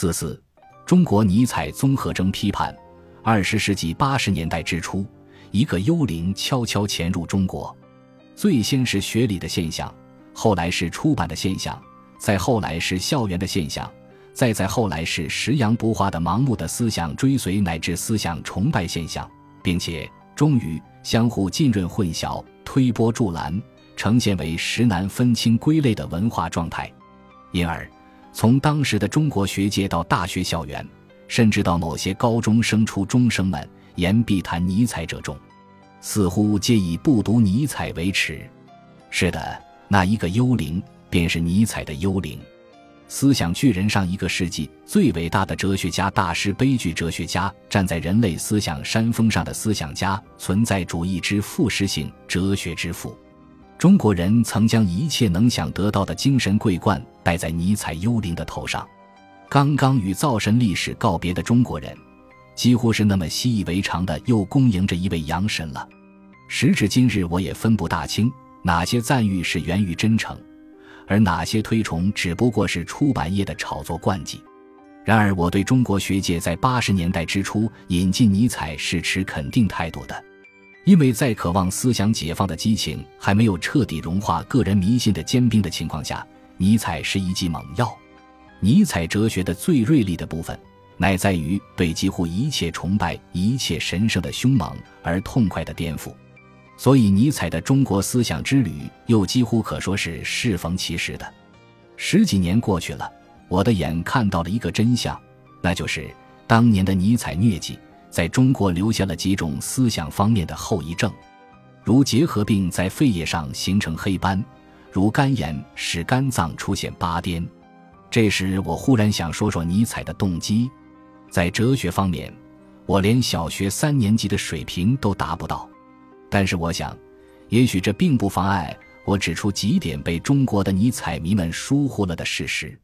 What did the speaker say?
四四，中国尼采综合征批判。二十世纪八十年代之初，一个幽灵悄悄潜入中国，最先是学理的现象，后来是出版的现象，再后来是校园的现象，再再后来是食洋不化的盲目的思想追随乃至思想崇拜现象，并且终于相互浸润混淆、推波助澜，呈现为实难分清归类的文化状态，因而。从当时的中国学界到大学校园，甚至到某些高中生、初中生们，言必谈尼采者众，似乎皆以不读尼采为耻。是的，那一个幽灵便是尼采的幽灵，思想巨人上一个世纪最伟大的哲学家、大师、悲剧哲学家，站在人类思想山峰上的思想家，存在主义之复实性，哲学之父。中国人曾将一切能想得到的精神桂冠戴在尼采幽灵的头上。刚刚与造神历史告别的中国人，几乎是那么习以为常的又恭迎着一位洋神了。时至今日，我也分不大清哪些赞誉是源于真诚，而哪些推崇只不过是出版业的炒作惯技。然而，我对中国学界在八十年代之初引进尼采是持肯定态度的。因为在渴望思想解放的激情还没有彻底融化个人迷信的坚冰的情况下，尼采是一剂猛药。尼采哲学的最锐利的部分，乃在于对几乎一切崇拜、一切神圣的凶猛而痛快的颠覆。所以，尼采的中国思想之旅又几乎可说是适逢其时的。十几年过去了，我的眼看到了一个真相，那就是当年的尼采疟疾。在中国留下了几种思想方面的后遗症，如结核病在肺叶上形成黑斑，如肝炎使肝脏出现八颠。这时，我忽然想说说尼采的动机。在哲学方面，我连小学三年级的水平都达不到，但是我想，也许这并不妨碍我指出几点被中国的尼采迷们疏忽了的事实。